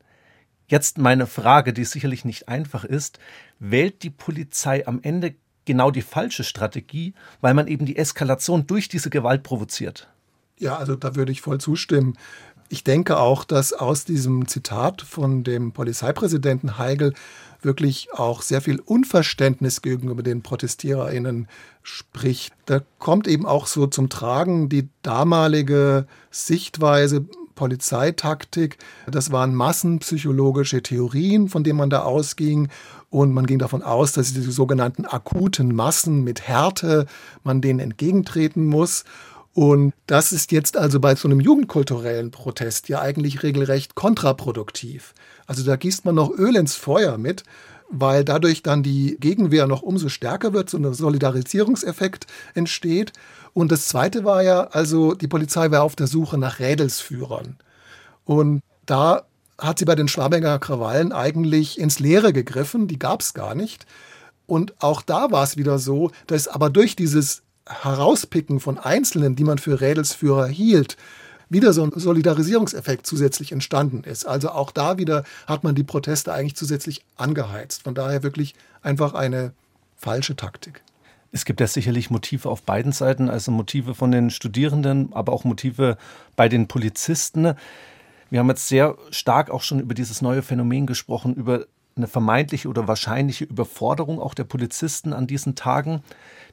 [SPEAKER 2] Jetzt meine Frage, die sicherlich nicht einfach ist, wählt die Polizei am Ende genau die falsche Strategie, weil man eben die Eskalation durch diese Gewalt provoziert?
[SPEAKER 8] Ja, also da würde ich voll zustimmen. Ich denke auch, dass aus diesem Zitat von dem Polizeipräsidenten Heigel wirklich auch sehr viel Unverständnis gegenüber den ProtestiererInnen spricht. Da kommt eben auch so zum Tragen die damalige Sichtweise, Polizeitaktik. Das waren massenpsychologische Theorien, von denen man da ausging. Und man ging davon aus, dass diese sogenannten akuten Massen mit Härte man denen entgegentreten muss. Und das ist jetzt also bei so einem jugendkulturellen Protest ja eigentlich regelrecht kontraproduktiv. Also da gießt man noch Öl ins Feuer mit, weil dadurch dann die Gegenwehr noch umso stärker wird, so ein Solidarisierungseffekt entsteht. Und das Zweite war ja, also die Polizei war auf der Suche nach Rädelsführern. Und da hat sie bei den Schwabinger Krawallen eigentlich ins Leere gegriffen, die gab es gar nicht. Und auch da war es wieder so, dass aber durch dieses Herauspicken von Einzelnen, die man für Rädelsführer hielt, wieder so ein Solidarisierungseffekt zusätzlich entstanden ist. Also auch da wieder hat man die Proteste eigentlich zusätzlich angeheizt. Von daher wirklich einfach eine falsche Taktik.
[SPEAKER 2] Es gibt ja sicherlich Motive auf beiden Seiten, also Motive von den Studierenden, aber auch Motive bei den Polizisten. Wir haben jetzt sehr stark auch schon über dieses neue Phänomen gesprochen, über eine vermeintliche oder wahrscheinliche Überforderung auch der Polizisten an diesen Tagen.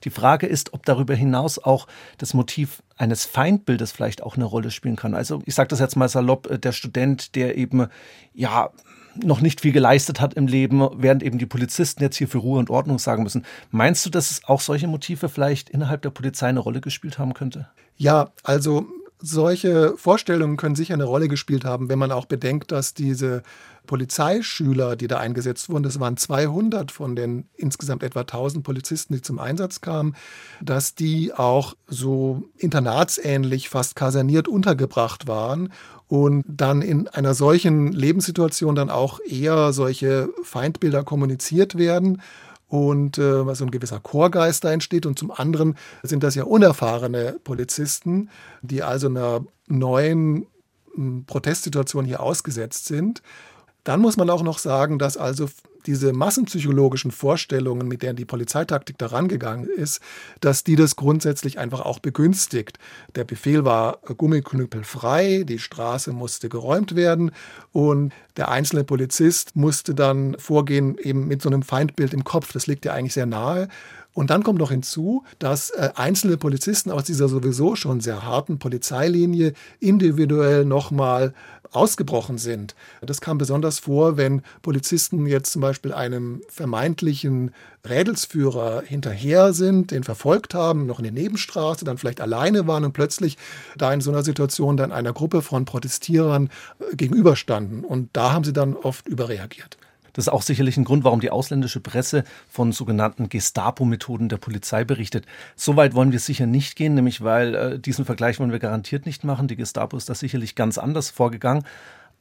[SPEAKER 2] Die Frage ist, ob darüber hinaus auch das Motiv eines Feindbildes vielleicht auch eine Rolle spielen kann. Also ich sage das jetzt mal salopp, äh, der Student, der eben ja noch nicht viel geleistet hat im Leben, während eben die Polizisten jetzt hier für Ruhe und Ordnung sagen müssen. Meinst du, dass es auch solche Motive vielleicht innerhalb der Polizei eine Rolle gespielt haben könnte?
[SPEAKER 8] Ja, also solche Vorstellungen können sicher eine Rolle gespielt haben, wenn man auch bedenkt, dass diese Polizeischüler, die da eingesetzt wurden, das waren 200 von den insgesamt etwa 1000 Polizisten, die zum Einsatz kamen, dass die auch so internatsähnlich, fast kaserniert untergebracht waren und dann in einer solchen Lebenssituation dann auch eher solche Feindbilder kommuniziert werden und äh, so ein gewisser Chorgeist da entsteht. Und zum anderen sind das ja unerfahrene Polizisten, die also einer neuen hm, Protestsituation hier ausgesetzt sind. Dann muss man auch noch sagen, dass also diese massenpsychologischen Vorstellungen, mit denen die Polizeitaktik da rangegangen ist, dass die das grundsätzlich einfach auch begünstigt. Der Befehl war Gummiknüppel frei, die Straße musste geräumt werden und der einzelne Polizist musste dann vorgehen eben mit so einem Feindbild im Kopf. Das liegt ja eigentlich sehr nahe. Und dann kommt noch hinzu, dass äh, einzelne Polizisten aus dieser sowieso schon sehr harten Polizeilinie individuell nochmal ausgebrochen sind. Das kam besonders vor, wenn Polizisten jetzt zum Beispiel einem vermeintlichen Rädelsführer hinterher sind, den verfolgt haben, noch in der Nebenstraße, dann vielleicht alleine waren und plötzlich da in so einer Situation dann einer Gruppe von Protestierern äh, gegenüberstanden. Und da haben sie dann oft überreagiert.
[SPEAKER 2] Das ist auch sicherlich ein Grund, warum die ausländische Presse von sogenannten Gestapo-Methoden der Polizei berichtet. Soweit wollen wir sicher nicht gehen, nämlich weil äh, diesen Vergleich wollen wir garantiert nicht machen. Die Gestapo ist da sicherlich ganz anders vorgegangen.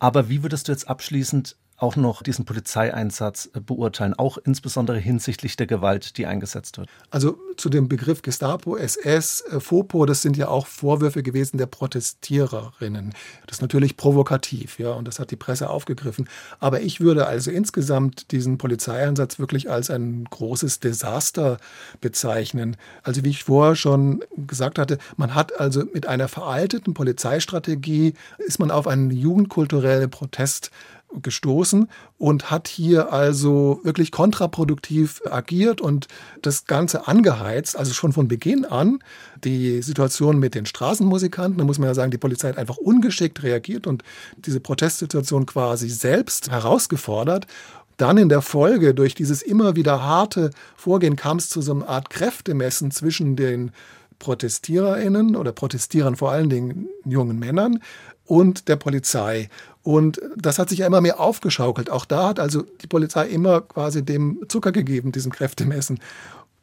[SPEAKER 2] Aber wie würdest du jetzt abschließend auch noch diesen Polizeieinsatz äh, beurteilen, auch insbesondere hinsichtlich der Gewalt, die eingesetzt wird?
[SPEAKER 8] Also zu dem Begriff Gestapo, SS, äh, FOPO, das sind ja auch Vorwürfe gewesen der Protestiererinnen. Das ist natürlich provokativ, ja, und das hat die Presse aufgegriffen. Aber ich würde also insgesamt diesen Polizeieinsatz wirklich als ein großes Desaster bezeichnen. Also wie ich vorher schon gesagt hatte, man hat also mit einer veralteten Polizeistrategie ist man auf einen jugendkulturellen Protest gestoßen und hat hier also wirklich kontraproduktiv agiert und das Ganze angeheizt, also schon von Beginn an. Die Situation mit den Straßenmusikanten, da muss man ja sagen, die Polizei hat einfach ungeschickt reagiert und diese Protestsituation quasi selbst herausgefordert. Dann in der Folge, durch dieses immer wieder harte Vorgehen, kam es zu so einer Art Kräftemessen zwischen den ProtestiererInnen oder Protestierern, vor allen Dingen jungen Männern, und der Polizei. Und das hat sich ja immer mehr aufgeschaukelt. Auch da hat also die Polizei immer quasi dem Zucker gegeben, diesem Kräftemessen.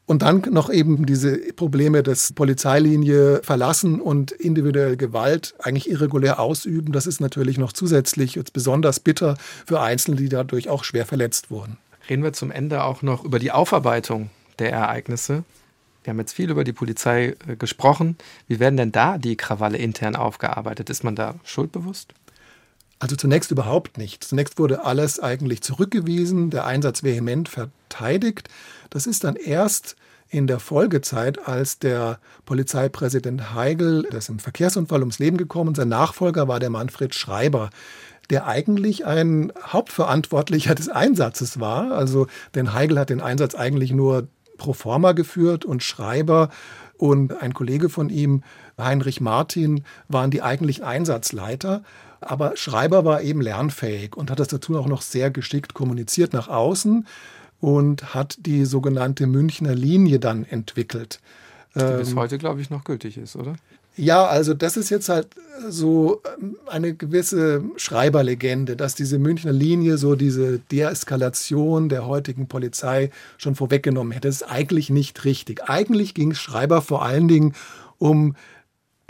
[SPEAKER 8] Und dann noch eben diese Probleme des Polizeilinie verlassen und individuell Gewalt eigentlich irregulär ausüben. Das ist natürlich noch zusätzlich jetzt besonders bitter für Einzelne, die dadurch auch schwer verletzt wurden.
[SPEAKER 1] Reden wir zum Ende auch noch über die Aufarbeitung der Ereignisse. Wir haben jetzt viel über die Polizei äh, gesprochen. Wie werden denn da die Krawalle intern aufgearbeitet? Ist man da schuldbewusst?
[SPEAKER 8] Also zunächst überhaupt nicht. Zunächst wurde alles eigentlich zurückgewiesen, der Einsatz vehement verteidigt. Das ist dann erst in der Folgezeit, als der Polizeipräsident Heigl, der ist im Verkehrsunfall ums Leben gekommen, sein Nachfolger war der Manfred Schreiber, der eigentlich ein Hauptverantwortlicher des Einsatzes war. Also, denn Heigl hat den Einsatz eigentlich nur pro forma geführt und Schreiber und ein Kollege von ihm, Heinrich Martin, waren die eigentlich Einsatzleiter. Aber Schreiber war eben lernfähig und hat das dazu auch noch sehr geschickt kommuniziert nach außen und hat die sogenannte Münchner Linie dann entwickelt.
[SPEAKER 1] Die bis ähm, heute, glaube ich, noch gültig ist, oder?
[SPEAKER 8] Ja, also das ist jetzt halt so ähm, eine gewisse Schreiberlegende, dass diese Münchner Linie so diese Deeskalation der heutigen Polizei schon vorweggenommen hätte. Das ist eigentlich nicht richtig. Eigentlich ging Schreiber vor allen Dingen um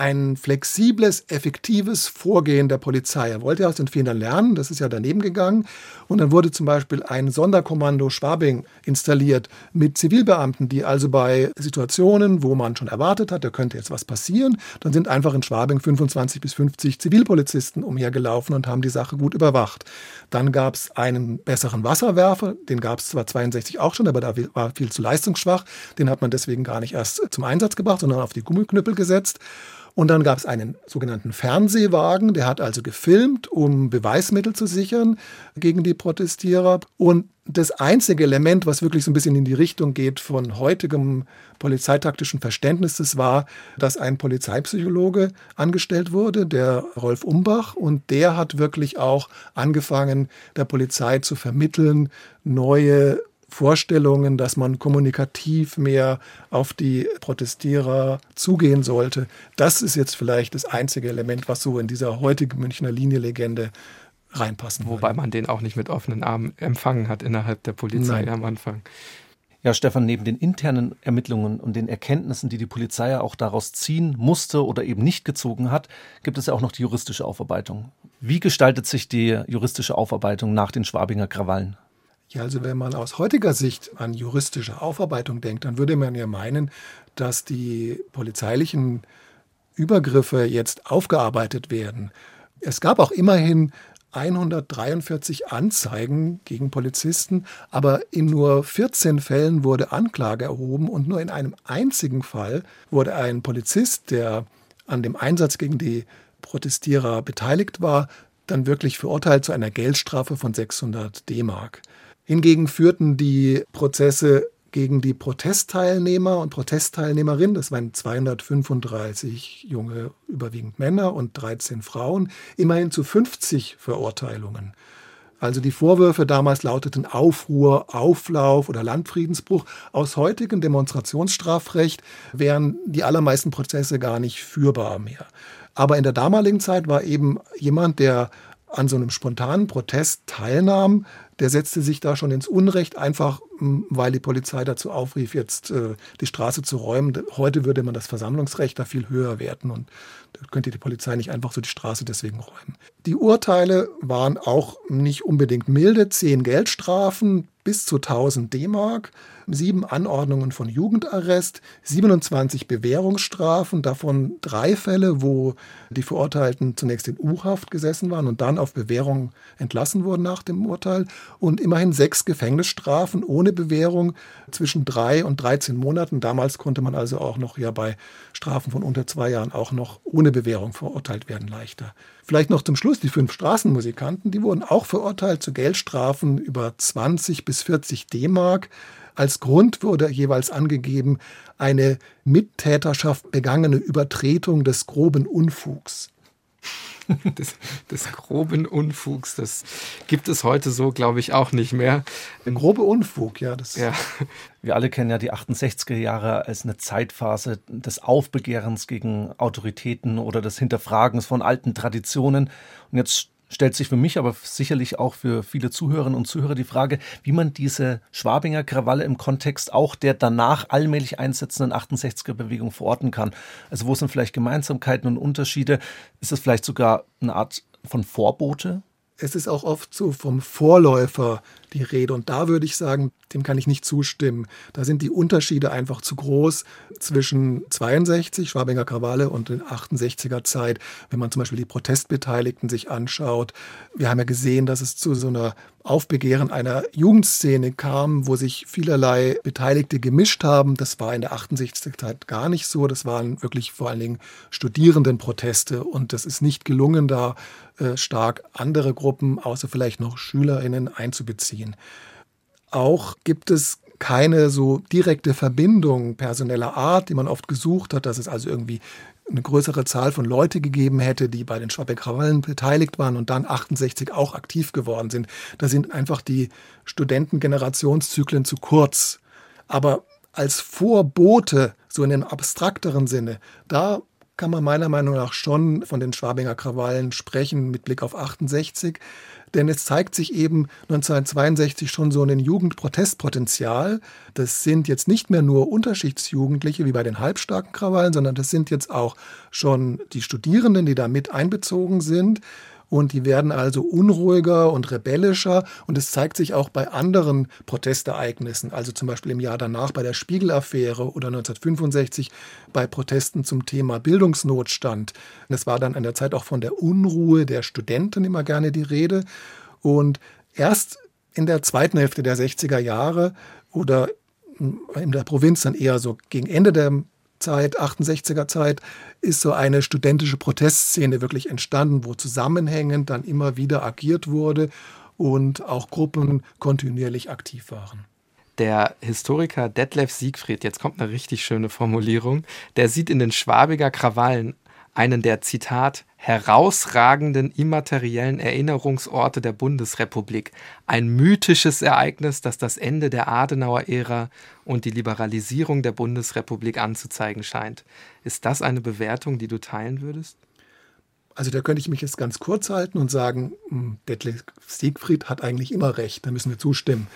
[SPEAKER 8] ein flexibles, effektives Vorgehen der Polizei. Er wollte aus den Fehlern lernen, das ist ja daneben gegangen. Und dann wurde zum Beispiel ein Sonderkommando Schwabing installiert mit Zivilbeamten, die also bei Situationen, wo man schon erwartet hat, da könnte jetzt was passieren, dann sind einfach in Schwabing 25 bis 50 Zivilpolizisten umhergelaufen und haben die Sache gut überwacht. Dann gab es einen besseren Wasserwerfer, den gab es zwar 62 auch schon, aber da war viel zu leistungsschwach. Den hat man deswegen gar nicht erst zum Einsatz gebracht, sondern auf die Gummiknüppel gesetzt. Und dann gab es einen sogenannten Fernsehwagen, der hat also gefilmt, um Beweismittel zu sichern gegen die Protestierer. Und das einzige Element, was wirklich so ein bisschen in die Richtung geht von heutigem polizeitaktischen Verständnis, das war, dass ein Polizeipsychologe angestellt wurde, der Rolf Umbach, und der hat wirklich auch angefangen, der Polizei zu vermitteln, neue Vorstellungen, dass man kommunikativ mehr auf die Protestierer zugehen sollte. Das ist jetzt vielleicht das einzige Element, was so in dieser heutigen Münchner Linie-Legende reinpassen
[SPEAKER 1] Wobei würde. man den auch nicht mit offenen Armen empfangen hat innerhalb der Polizei Nein. am Anfang.
[SPEAKER 2] Ja, Stefan, neben den internen Ermittlungen und den Erkenntnissen, die die Polizei ja auch daraus ziehen musste oder eben nicht gezogen hat, gibt es ja auch noch die juristische Aufarbeitung. Wie gestaltet sich die juristische Aufarbeitung nach den Schwabinger Krawallen?
[SPEAKER 8] Ja, also wenn man aus heutiger Sicht an juristische Aufarbeitung denkt, dann würde man ja meinen, dass die polizeilichen Übergriffe jetzt aufgearbeitet werden. Es gab auch immerhin 143 Anzeigen gegen Polizisten, aber in nur 14 Fällen wurde Anklage erhoben und nur in einem einzigen Fall wurde ein Polizist, der an dem Einsatz gegen die Protestierer beteiligt war, dann wirklich verurteilt zu einer Geldstrafe von 600 D-Mark. Hingegen führten die Prozesse gegen die Protestteilnehmer und Protestteilnehmerinnen, das waren 235 junge, überwiegend Männer und 13 Frauen, immerhin zu 50 Verurteilungen. Also die Vorwürfe damals lauteten Aufruhr, Auflauf oder Landfriedensbruch. Aus heutigem Demonstrationsstrafrecht wären die allermeisten Prozesse gar nicht führbar mehr. Aber in der damaligen Zeit war eben jemand, der an so einem spontanen Protest teilnahm, der setzte sich da schon ins Unrecht, einfach weil die Polizei dazu aufrief, jetzt äh, die Straße zu räumen. Heute würde man das Versammlungsrecht da viel höher werten und da könnte die Polizei nicht einfach so die Straße deswegen räumen. Die Urteile waren auch nicht unbedingt milde, zehn Geldstrafen bis zu 1000 D-Mark sieben Anordnungen von Jugendarrest, 27 Bewährungsstrafen, davon drei Fälle, wo die Verurteilten zunächst in U-Haft gesessen waren und dann auf Bewährung entlassen wurden nach dem Urteil und immerhin sechs Gefängnisstrafen ohne Bewährung zwischen drei und 13 Monaten. Damals konnte man also auch noch ja bei Strafen von unter zwei Jahren auch noch ohne Bewährung verurteilt werden leichter. Vielleicht noch zum Schluss die fünf Straßenmusikanten, die wurden auch verurteilt zu Geldstrafen über 20 bis 40 D-Mark. Als Grund wurde jeweils angegeben eine Mittäterschaft begangene Übertretung des groben Unfugs.
[SPEAKER 1] Des, des, groben Unfugs, das gibt es heute so, glaube ich, auch nicht mehr.
[SPEAKER 8] Der grobe Unfug, ja,
[SPEAKER 2] das. Ja. Wir alle kennen ja die 68er Jahre als eine Zeitphase des Aufbegehrens gegen Autoritäten oder des Hinterfragens von alten Traditionen. Und jetzt stellt sich für mich, aber sicherlich auch für viele Zuhörerinnen und Zuhörer die Frage, wie man diese Schwabinger Krawalle im Kontext auch der danach allmählich einsetzenden 68er-Bewegung verorten kann. Also wo sind vielleicht Gemeinsamkeiten und Unterschiede? Ist es vielleicht sogar eine Art von Vorbote?
[SPEAKER 8] Es ist auch oft so vom Vorläufer die Rede. Und da würde ich sagen, dem kann ich nicht zustimmen. Da sind die Unterschiede einfach zu groß zwischen 62, Schwabinger Krawalle, und den 68er Zeit. Wenn man zum Beispiel die Protestbeteiligten sich anschaut. Wir haben ja gesehen, dass es zu so einer Aufbegehren einer Jugendszene kam, wo sich vielerlei Beteiligte gemischt haben. Das war in der 68er Zeit gar nicht so. Das waren wirklich vor allen Dingen Studierendenproteste. Und das ist nicht gelungen, da äh, stark andere Gruppen, außer vielleicht noch SchülerInnen, einzubeziehen ziehen. Auch gibt es keine so direkte Verbindung personeller Art, die man oft gesucht hat, dass es also irgendwie eine größere Zahl von Leute gegeben hätte, die bei den Schwabeck-Krawallen beteiligt waren und dann 68 auch aktiv geworden sind. Da sind einfach die Studentengenerationszyklen zu kurz. Aber als Vorbote, so in einem abstrakteren Sinne, da kann man meiner Meinung nach schon von den Schwabinger Krawallen sprechen mit Blick auf 68. Denn es zeigt sich eben 1962 schon so ein Jugendprotestpotenzial. Das sind jetzt nicht mehr nur Unterschichtsjugendliche wie bei den halbstarken Krawallen, sondern das sind jetzt auch schon die Studierenden, die da mit einbezogen sind und die werden also unruhiger und rebellischer und es zeigt sich auch bei anderen Protestereignissen, also zum Beispiel im Jahr danach bei der Spiegelaffäre oder 1965 bei Protesten zum Thema Bildungsnotstand. Es war dann an der Zeit auch von der Unruhe der Studenten immer gerne die Rede und erst in der zweiten Hälfte der 60er Jahre oder in der Provinz dann eher so gegen Ende der Zeit, 68er Zeit, ist so eine studentische Protestszene wirklich entstanden, wo zusammenhängend dann immer wieder agiert wurde und auch Gruppen kontinuierlich aktiv waren.
[SPEAKER 1] Der Historiker Detlef Siegfried, jetzt kommt eine richtig schöne Formulierung, der sieht in den Schwabiger Krawallen einen der Zitat herausragenden immateriellen Erinnerungsorte der Bundesrepublik. Ein mythisches Ereignis, das das Ende der Adenauer-Ära und die Liberalisierung der Bundesrepublik anzuzeigen scheint. Ist das eine Bewertung, die du teilen würdest?
[SPEAKER 8] Also da könnte ich mich jetzt ganz kurz halten und sagen, hm, Detlef Siegfried hat eigentlich immer recht, da müssen wir zustimmen.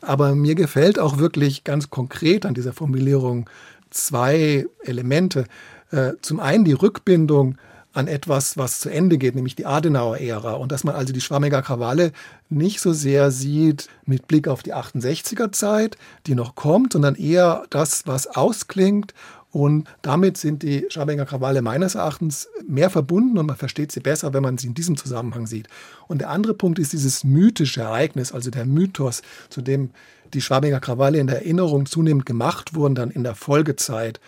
[SPEAKER 8] Aber mir gefällt auch wirklich ganz konkret an dieser Formulierung zwei Elemente. Äh, zum einen die Rückbindung an etwas, was zu Ende geht, nämlich die Adenauer-Ära. Und dass man also die Schwammiger Krawalle nicht so sehr sieht mit Blick auf die 68er-Zeit, die noch kommt, sondern eher das, was ausklingt. Und damit sind die Schwabinger Krawalle meines Erachtens mehr verbunden und man versteht sie besser, wenn man sie in diesem Zusammenhang sieht. Und der andere Punkt ist dieses mythische Ereignis, also der Mythos, zu dem die Schwabinger Krawalle in der Erinnerung zunehmend gemacht wurden, dann in der Folgezeit.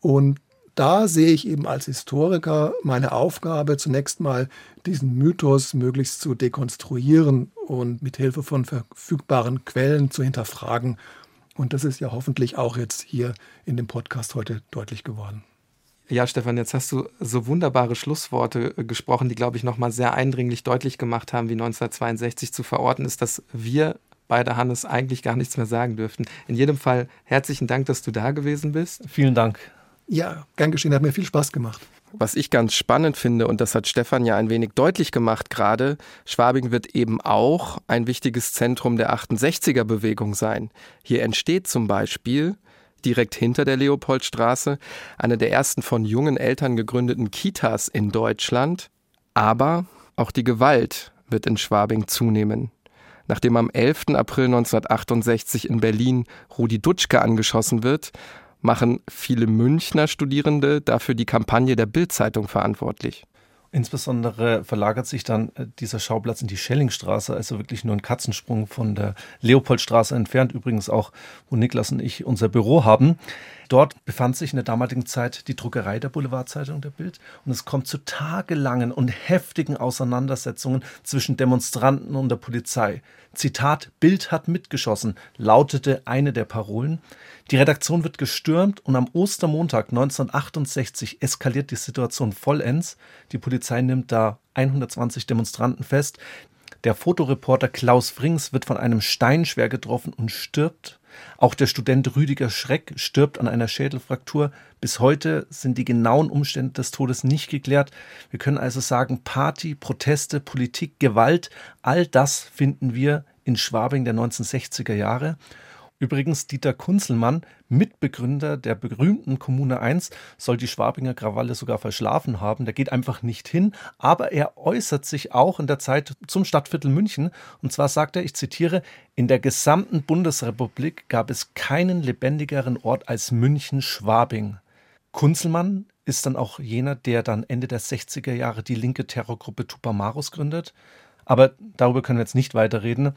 [SPEAKER 8] Und da sehe ich eben als Historiker meine Aufgabe, zunächst mal diesen Mythos möglichst zu dekonstruieren und mit Hilfe von verfügbaren Quellen zu hinterfragen. Und das ist ja hoffentlich auch jetzt hier in dem Podcast heute deutlich geworden.
[SPEAKER 1] Ja, Stefan, jetzt hast du so wunderbare Schlussworte äh, gesprochen, die, glaube ich, nochmal sehr eindringlich deutlich gemacht haben, wie 1962 zu verorten ist, dass wir beide Hannes eigentlich gar nichts mehr sagen dürften. In jedem Fall herzlichen Dank, dass du da gewesen bist.
[SPEAKER 2] Vielen Dank.
[SPEAKER 8] Ja, gern geschehen, hat mir viel Spaß gemacht.
[SPEAKER 1] Was ich ganz spannend finde, und das hat Stefan ja ein wenig deutlich gemacht gerade, Schwabing wird eben auch ein wichtiges Zentrum der 68er Bewegung sein. Hier entsteht zum Beispiel direkt hinter der Leopoldstraße eine der ersten von jungen Eltern gegründeten Kitas in Deutschland. Aber auch die Gewalt wird in Schwabing zunehmen. Nachdem am 11. April 1968 in Berlin Rudi Dutschke angeschossen wird, machen viele Münchner Studierende dafür die Kampagne der Bild-Zeitung verantwortlich.
[SPEAKER 2] Insbesondere verlagert sich dann äh, dieser Schauplatz in die Schellingstraße, also wirklich nur ein Katzensprung von der Leopoldstraße entfernt, übrigens auch, wo Niklas und ich unser Büro haben. Dort befand sich in der damaligen Zeit die Druckerei der Boulevardzeitung der Bild und es kommt zu tagelangen und heftigen Auseinandersetzungen zwischen Demonstranten und der Polizei. Zitat Bild hat mitgeschossen, lautete eine der Parolen. Die Redaktion wird gestürmt und am Ostermontag 1968 eskaliert die Situation vollends. Die Polizei nimmt da 120 Demonstranten fest. Der Fotoreporter Klaus Frings wird von einem Stein schwer getroffen und stirbt. Auch der Student Rüdiger Schreck stirbt an einer Schädelfraktur. Bis heute sind die genauen Umstände des Todes nicht geklärt. Wir können also sagen, Party, Proteste, Politik, Gewalt, all das finden wir in Schwabing der 1960er Jahre. Übrigens, Dieter Kunzelmann, Mitbegründer der berühmten Kommune 1, soll die Schwabinger Krawalle sogar verschlafen haben. Der geht einfach nicht hin, aber er äußert sich auch in der Zeit zum Stadtviertel München. Und zwar sagt er, ich zitiere, in der gesamten Bundesrepublik gab es keinen lebendigeren Ort als München-Schwabing. Kunzelmann ist dann auch jener, der dann Ende der 60er Jahre die linke Terrorgruppe Tupamaros gründet. Aber darüber können wir jetzt nicht weiterreden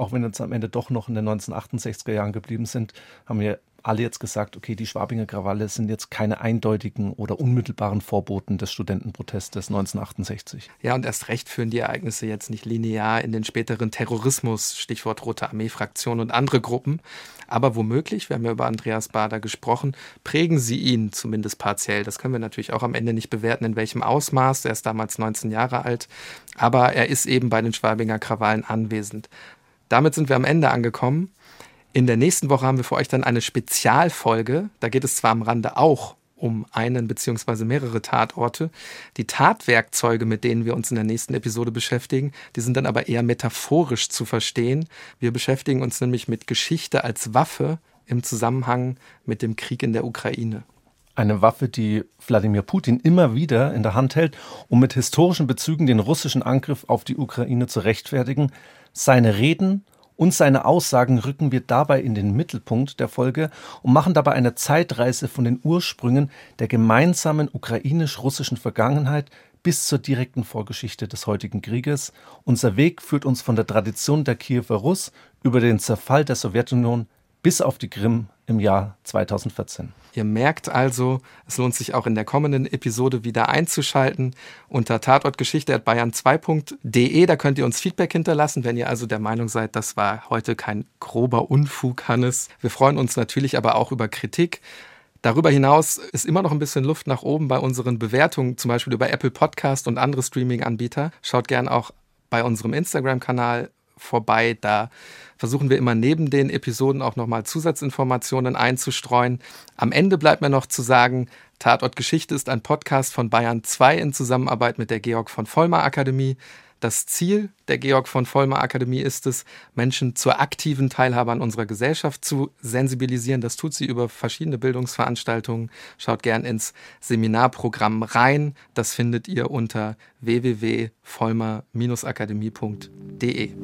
[SPEAKER 2] auch wenn wir uns am Ende doch noch in den 1968er Jahren geblieben sind, haben wir alle jetzt gesagt, okay, die Schwabinger Krawalle sind jetzt keine eindeutigen oder unmittelbaren Vorboten des Studentenprotestes 1968.
[SPEAKER 1] Ja, und erst recht führen die Ereignisse jetzt nicht linear in den späteren Terrorismus, Stichwort Rote Armee-Fraktion und andere Gruppen. Aber womöglich, wir haben ja über Andreas Bader gesprochen, prägen sie ihn zumindest partiell. Das können wir natürlich auch am Ende nicht bewerten, in welchem Ausmaß. Er ist damals 19 Jahre alt, aber er ist eben bei den Schwabinger Krawallen anwesend. Damit sind wir am Ende angekommen. In der nächsten Woche haben wir für euch dann eine Spezialfolge. Da geht es zwar am Rande auch um einen bzw. mehrere Tatorte. Die Tatwerkzeuge, mit denen wir uns in der nächsten Episode beschäftigen, die sind dann aber eher metaphorisch zu verstehen. Wir beschäftigen uns nämlich mit Geschichte als Waffe im Zusammenhang mit dem Krieg in der Ukraine.
[SPEAKER 2] Eine Waffe, die Wladimir Putin immer wieder in der Hand hält, um mit historischen Bezügen den russischen Angriff auf die Ukraine zu rechtfertigen. Seine Reden und seine Aussagen rücken wir dabei in den Mittelpunkt der Folge und machen dabei eine Zeitreise von den Ursprüngen der gemeinsamen ukrainisch-russischen Vergangenheit bis zur direkten Vorgeschichte des heutigen Krieges. Unser Weg führt uns von der Tradition der Kiewer Russ über den Zerfall der Sowjetunion bis auf die Krim im Jahr 2014.
[SPEAKER 1] Ihr merkt also, es lohnt sich auch in der kommenden Episode wieder einzuschalten unter tatortgeschichte.bayern2.de. Da könnt ihr uns Feedback hinterlassen, wenn ihr also der Meinung seid, das war heute kein grober Unfug, Hannes. Wir freuen uns natürlich aber auch über Kritik. Darüber hinaus ist immer noch ein bisschen Luft nach oben bei unseren Bewertungen, zum Beispiel über Apple Podcast und andere Streaming-Anbieter. Schaut gern auch bei unserem Instagram-Kanal vorbei. Da versuchen wir immer neben den Episoden auch nochmal Zusatzinformationen einzustreuen. Am Ende bleibt mir noch zu sagen, Tatort Geschichte ist ein Podcast von Bayern 2 in Zusammenarbeit mit der Georg von Vollmer Akademie. Das Ziel der Georg von Vollmer Akademie ist es, Menschen zur aktiven Teilhabe an unserer Gesellschaft zu sensibilisieren. Das tut sie über verschiedene Bildungsveranstaltungen. Schaut gern ins Seminarprogramm rein. Das findet ihr unter www.vollmer-akademie.de.